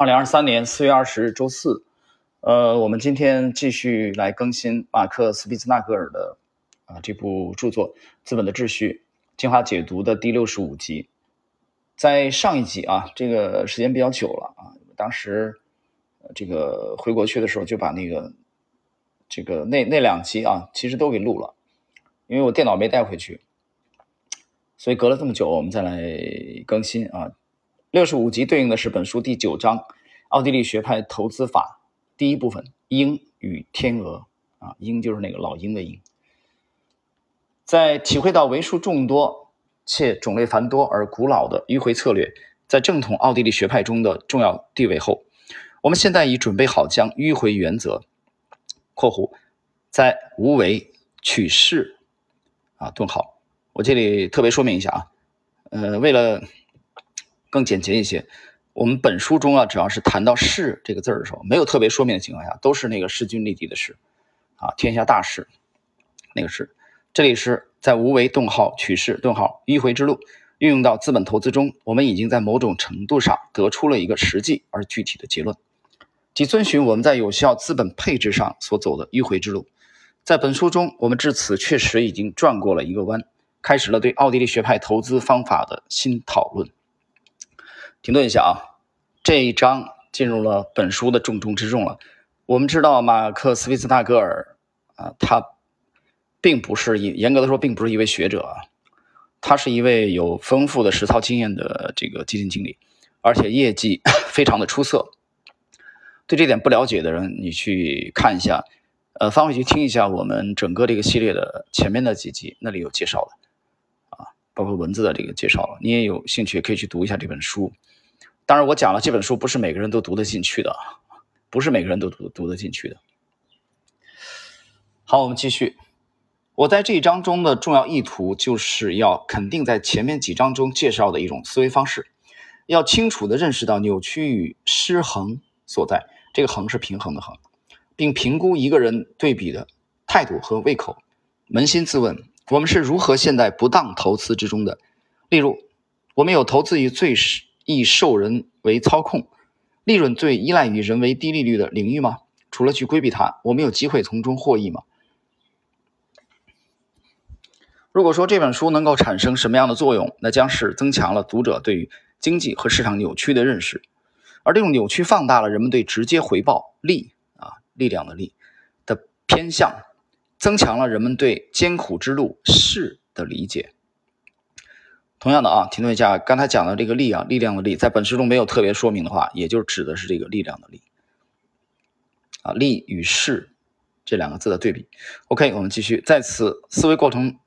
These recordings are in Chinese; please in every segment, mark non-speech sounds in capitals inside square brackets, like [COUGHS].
二零二三年四月二十日周四，呃，我们今天继续来更新马克·斯皮兹纳格尔的啊这部著作《资本的秩序》精华解读的第六十五集。在上一集啊，这个时间比较久了啊，当时这个回国去的时候就把那个这个那那两集啊，其实都给录了，因为我电脑没带回去，所以隔了这么久，我们再来更新啊。六十五集对应的是本书第九章《奥地利学派投资法》第一部分“鹰与天鹅”啊，鹰就是那个老鹰的鹰。在体会到为数众多且种类繁多而古老的迂回策略在正统奥地利学派中的重要地位后，我们现在已准备好将迂回原则（括弧在无为取势啊顿号）我这里特别说明一下啊，呃，为了。更简洁一些，我们本书中啊，只要是谈到“势”这个字儿的时候，没有特别说明的情况下，都是那个势均力敌的“势”，啊，天下大势，那个“势”。这里是在无为顿号取势顿号迂回之路运用到资本投资中，我们已经在某种程度上得出了一个实际而具体的结论，即遵循我们在有效资本配置上所走的迂回之路。在本书中，我们至此确实已经转过了一个弯，开始了对奥地利学派投资方法的新讨论。停顿一下啊，这一章进入了本书的重中之重了。我们知道马克思·维斯纳格尔啊，他并不是一严格的说，并不是一位学者啊，他是一位有丰富的实操经验的这个基金经理，而且业绩 [LAUGHS] 非常的出色。对这点不了解的人，你去看一下，呃，翻回去听一下我们整个这个系列的前面的几集，那里有介绍的，包括文字的这个介绍了。你也有兴趣可以去读一下这本书。当然，我讲了这本书不是每个人都读得进去的，不是每个人都读读得进去的。好，我们继续。我在这一章中的重要意图，就是要肯定在前面几章中介绍的一种思维方式，要清楚的认识到扭曲与失衡所在。这个“衡”是平衡的“衡”，并评估一个人对比的态度和胃口。扪心自问，我们是如何陷在不当投资之中的？例如，我们有投资于最。易受人为操控，利润最依赖于人为低利率的领域吗？除了去规避它，我们有机会从中获益吗？如果说这本书能够产生什么样的作用，那将是增强了读者对于经济和市场扭曲的认识，而这种扭曲放大了人们对直接回报利啊力量的利的偏向，增强了人们对艰苦之路势的理解。同样的啊，停顿一下，刚才讲的这个力啊，力量的力，在本书中没有特别说明的话，也就指的是这个力量的力啊，力与势这两个字的对比。OK，我们继续，在此思维过程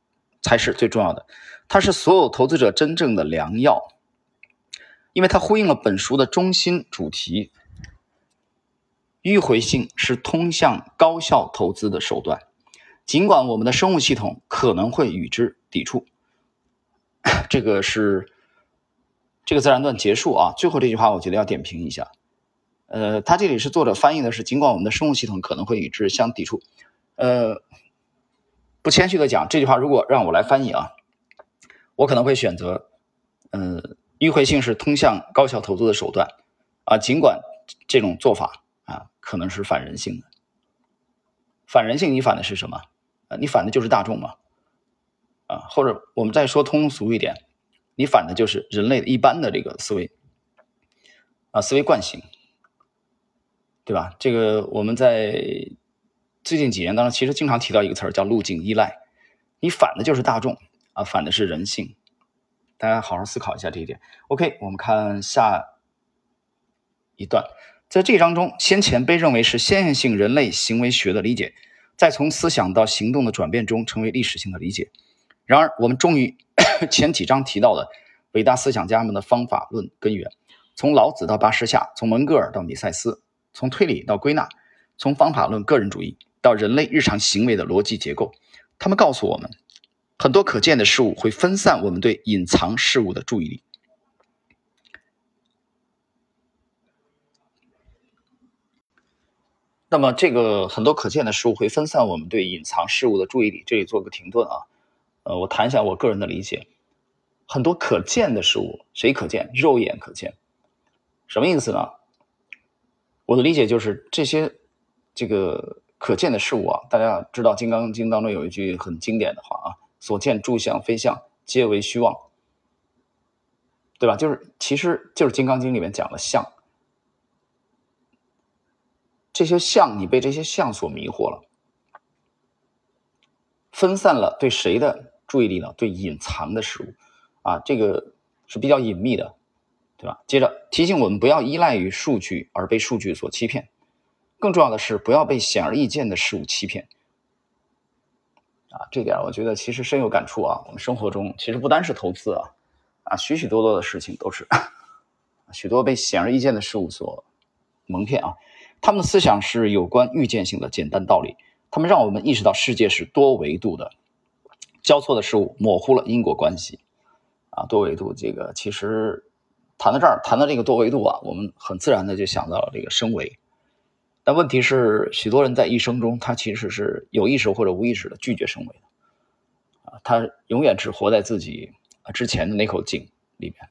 才是最重要的，它是所有投资者真正的良药，因为它呼应了本书的中心主题：迂回性是通向高效投资的手段，尽管我们的生物系统可能会与之抵触。[LAUGHS] 这个是这个自然段结束啊，最后这句话我觉得要点评一下。呃，他这里是作者翻译的是，尽管我们的生物系统可能会与之相抵触，呃，不谦虚的讲，这句话如果让我来翻译啊，我可能会选择，呃，迂回性是通向高效投资的手段啊，尽管这种做法啊可能是反人性的，反人性，你反的是什么？你反的就是大众嘛。啊，或者我们再说通俗一点，你反的就是人类一般的这个思维啊，思维惯性，对吧？这个我们在最近几年当中，其实经常提到一个词儿叫路径依赖，你反的就是大众啊，反的是人性，大家好好思考一下这一点。OK，我们看下一段，在这一章中，先前被认为是先验性人类行为学的理解，在从思想到行动的转变中，成为历史性的理解。然而，我们终于 [COUGHS] 前几章提到的伟大思想家们的方法论根源，从老子到巴士夏，从门格尔到米塞斯，从推理到归纳，从方法论个人主义到人类日常行为的逻辑结构，他们告诉我们，很多可见的事物会分散我们对隐藏事物的注意力。那么，这个很多可见的事物会分散我们对隐藏事物的注意力。这里做个停顿啊。呃，我谈一下我个人的理解。很多可见的事物，谁可见？肉眼可见。什么意思呢？我的理解就是这些这个可见的事物啊，大家知道《金刚经》当中有一句很经典的话啊：“所见诸相非相，皆为虚妄。”对吧？就是其实就是《金刚经》里面讲的相，这些像你被这些相所迷惑了，分散了对谁的注意力呢？对隐藏的事物啊，这个是比较隐秘的。对吧？接着提醒我们不要依赖于数据而被数据所欺骗，更重要的是不要被显而易见的事物欺骗。啊，这点我觉得其实深有感触啊。我们生活中其实不单是投资啊，啊，许许多多的事情都是 [LAUGHS] 许多被显而易见的事物所蒙骗啊。他们的思想是有关预见性的简单道理，他们让我们意识到世界是多维度的，交错的事物模糊了因果关系。啊，多维度这个其实。谈到这儿，谈到这个多维度啊，我们很自然的就想到了这个升维。但问题是，许多人在一生中，他其实是有意识或者无意识的拒绝升维的，啊，他永远只活在自己之前的那口井里面。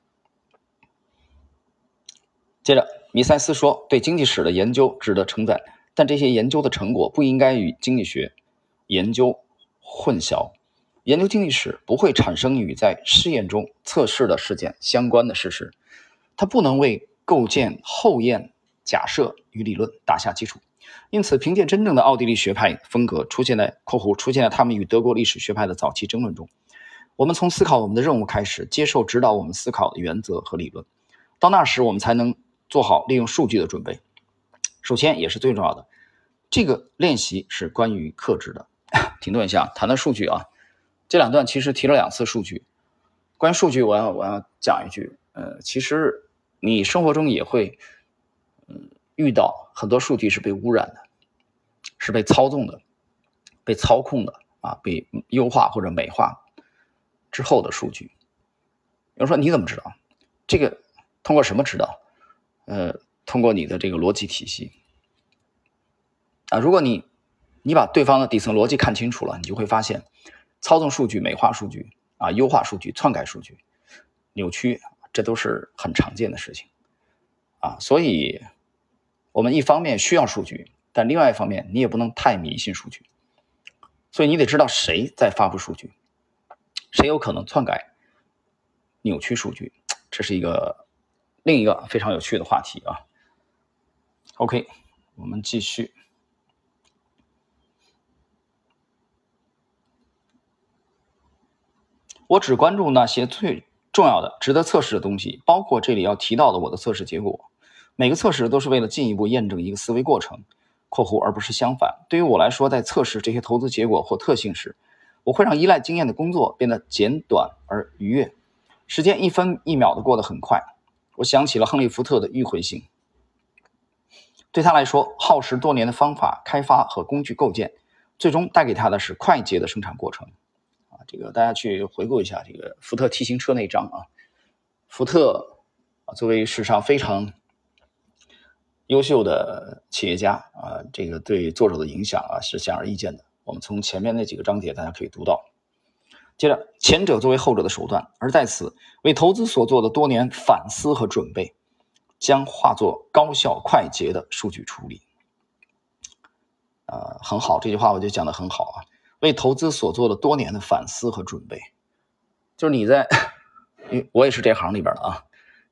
接着，米塞斯说，对经济史的研究值得称赞，但这些研究的成果不应该与经济学研究混淆。研究经济史不会产生与在试验中测试的事件相关的事实。它不能为构建后验假设与理论打下基础，因此，凭借真正的奥地利学派风格出现在（括弧出现在他们与德国历史学派的早期争论中），我们从思考我们的任务开始，接受指导我们思考的原则和理论。到那时，我们才能做好利用数据的准备。首先，也是最重要的，这个练习是关于克制的。[LAUGHS] 停顿一下，谈谈数据啊。这两段其实提了两次数据。关于数据，我要我要讲一句。呃，其实你生活中也会，嗯，遇到很多数据是被污染的，是被操纵的，被操控的啊，被优化或者美化之后的数据。有人说你怎么知道？这个通过什么知道？呃，通过你的这个逻辑体系啊。如果你你把对方的底层逻辑看清楚了，你就会发现，操纵数据、美化数据啊、优化数据、篡改数据、扭曲。这都是很常见的事情，啊，所以，我们一方面需要数据，但另外一方面，你也不能太迷信数据，所以你得知道谁在发布数据，谁有可能篡改、扭曲数据，这是一个另一个非常有趣的话题啊。OK，我们继续，我只关注那些最。重要的、值得测试的东西，包括这里要提到的我的测试结果。每个测试都是为了进一步验证一个思维过程（括弧），而不是相反。对于我来说，在测试这些投资结果或特性时，我会让依赖经验的工作变得简短而愉悦。时间一分一秒的过得很快。我想起了亨利·福特的迂回性。对他来说，耗时多年的方法开发和工具构建，最终带给他的是快捷的生产过程。啊这个大家去回顾一下这个福特 T 型车那章啊，福特啊作为史上非常优秀的企业家啊，这个对作者的影响啊是显而易见的。我们从前面那几个章节大家可以读到。接着，前者作为后者的手段，而在此为投资所做的多年反思和准备，将化作高效快捷的数据处理。呃，很好，这句话我就讲的很好啊。为投资所做的多年的反思和准备，就是你在，因为我也是这行里边的啊。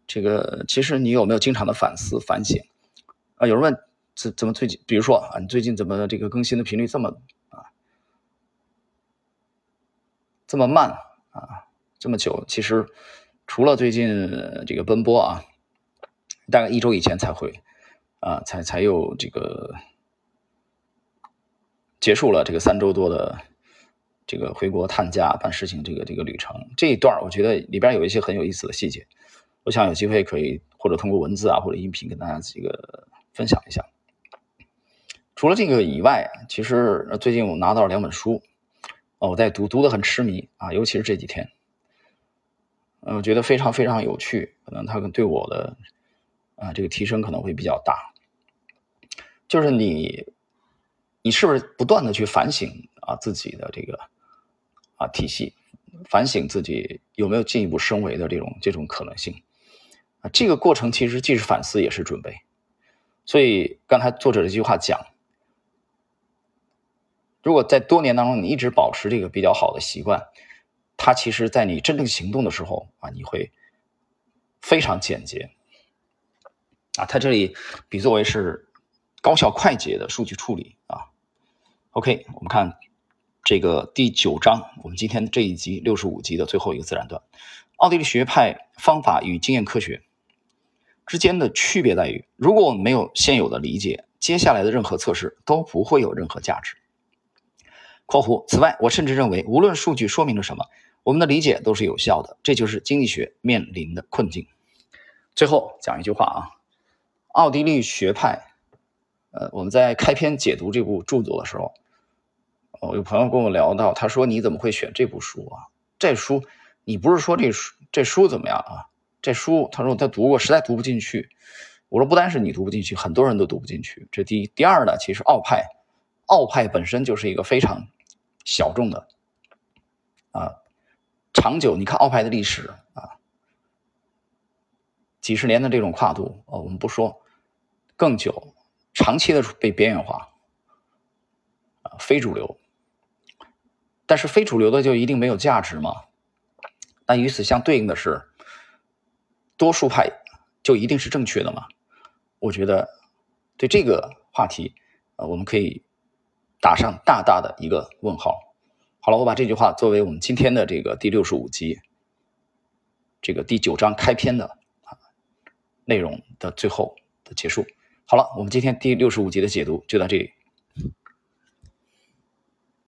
这个其实你有没有经常的反思反省啊？有人问怎怎么最近，比如说啊，你最近怎么这个更新的频率这么啊这么慢啊这么久？其实除了最近这个奔波啊，大概一周以前才会啊才才有这个。结束了这个三周多的这个回国探家办事情这个这个旅程这一段，我觉得里边有一些很有意思的细节，我想有机会可以或者通过文字啊或者音频跟大家这个分享一下。除了这个以外，其实最近我拿到了两本书，哦，我在读，读的很痴迷啊，尤其是这几天，嗯，我觉得非常非常有趣，可能它对我的啊这个提升可能会比较大，就是你。你是不是不断的去反省啊自己的这个啊体系，反省自己有没有进一步升维的这种这种可能性啊？这个过程其实既是反思也是准备所以刚才作者这句话讲，如果在多年当中你一直保持这个比较好的习惯，它其实在你真正行动的时候啊，你会非常简洁。啊，它这里比作为是高效快捷的数据处理啊。OK，我们看这个第九章，我们今天这一集六十五集的最后一个自然段，奥地利学派方法与经验科学之间的区别在于，如果我们没有现有的理解，接下来的任何测试都不会有任何价值。括弧，此外，我甚至认为，无论数据说明了什么，我们的理解都是有效的。这就是经济学面临的困境。最后讲一句话啊。奥地利学派，呃，我们在开篇解读这部著作的时候，我有朋友跟我聊到，他说：“你怎么会选这部书啊？这书你不是说这书这书怎么样啊？这书他说他读过，实在读不进去。”我说：“不单是你读不进去，很多人都读不进去。这第一，第二呢，其实奥派，奥派本身就是一个非常小众的啊，长久。你看奥派的历史啊。”几十年的这种跨度，啊，我们不说更久，长期的被边缘化，啊，非主流。但是非主流的就一定没有价值吗？那与此相对应的是，多数派就一定是正确的吗？我觉得对这个话题，呃，我们可以打上大大的一个问号。好了，我把这句话作为我们今天的这个第六十五集，这个第九章开篇的啊。内容的最后的结束，好了，我们今天第六十五集的解读就到这里。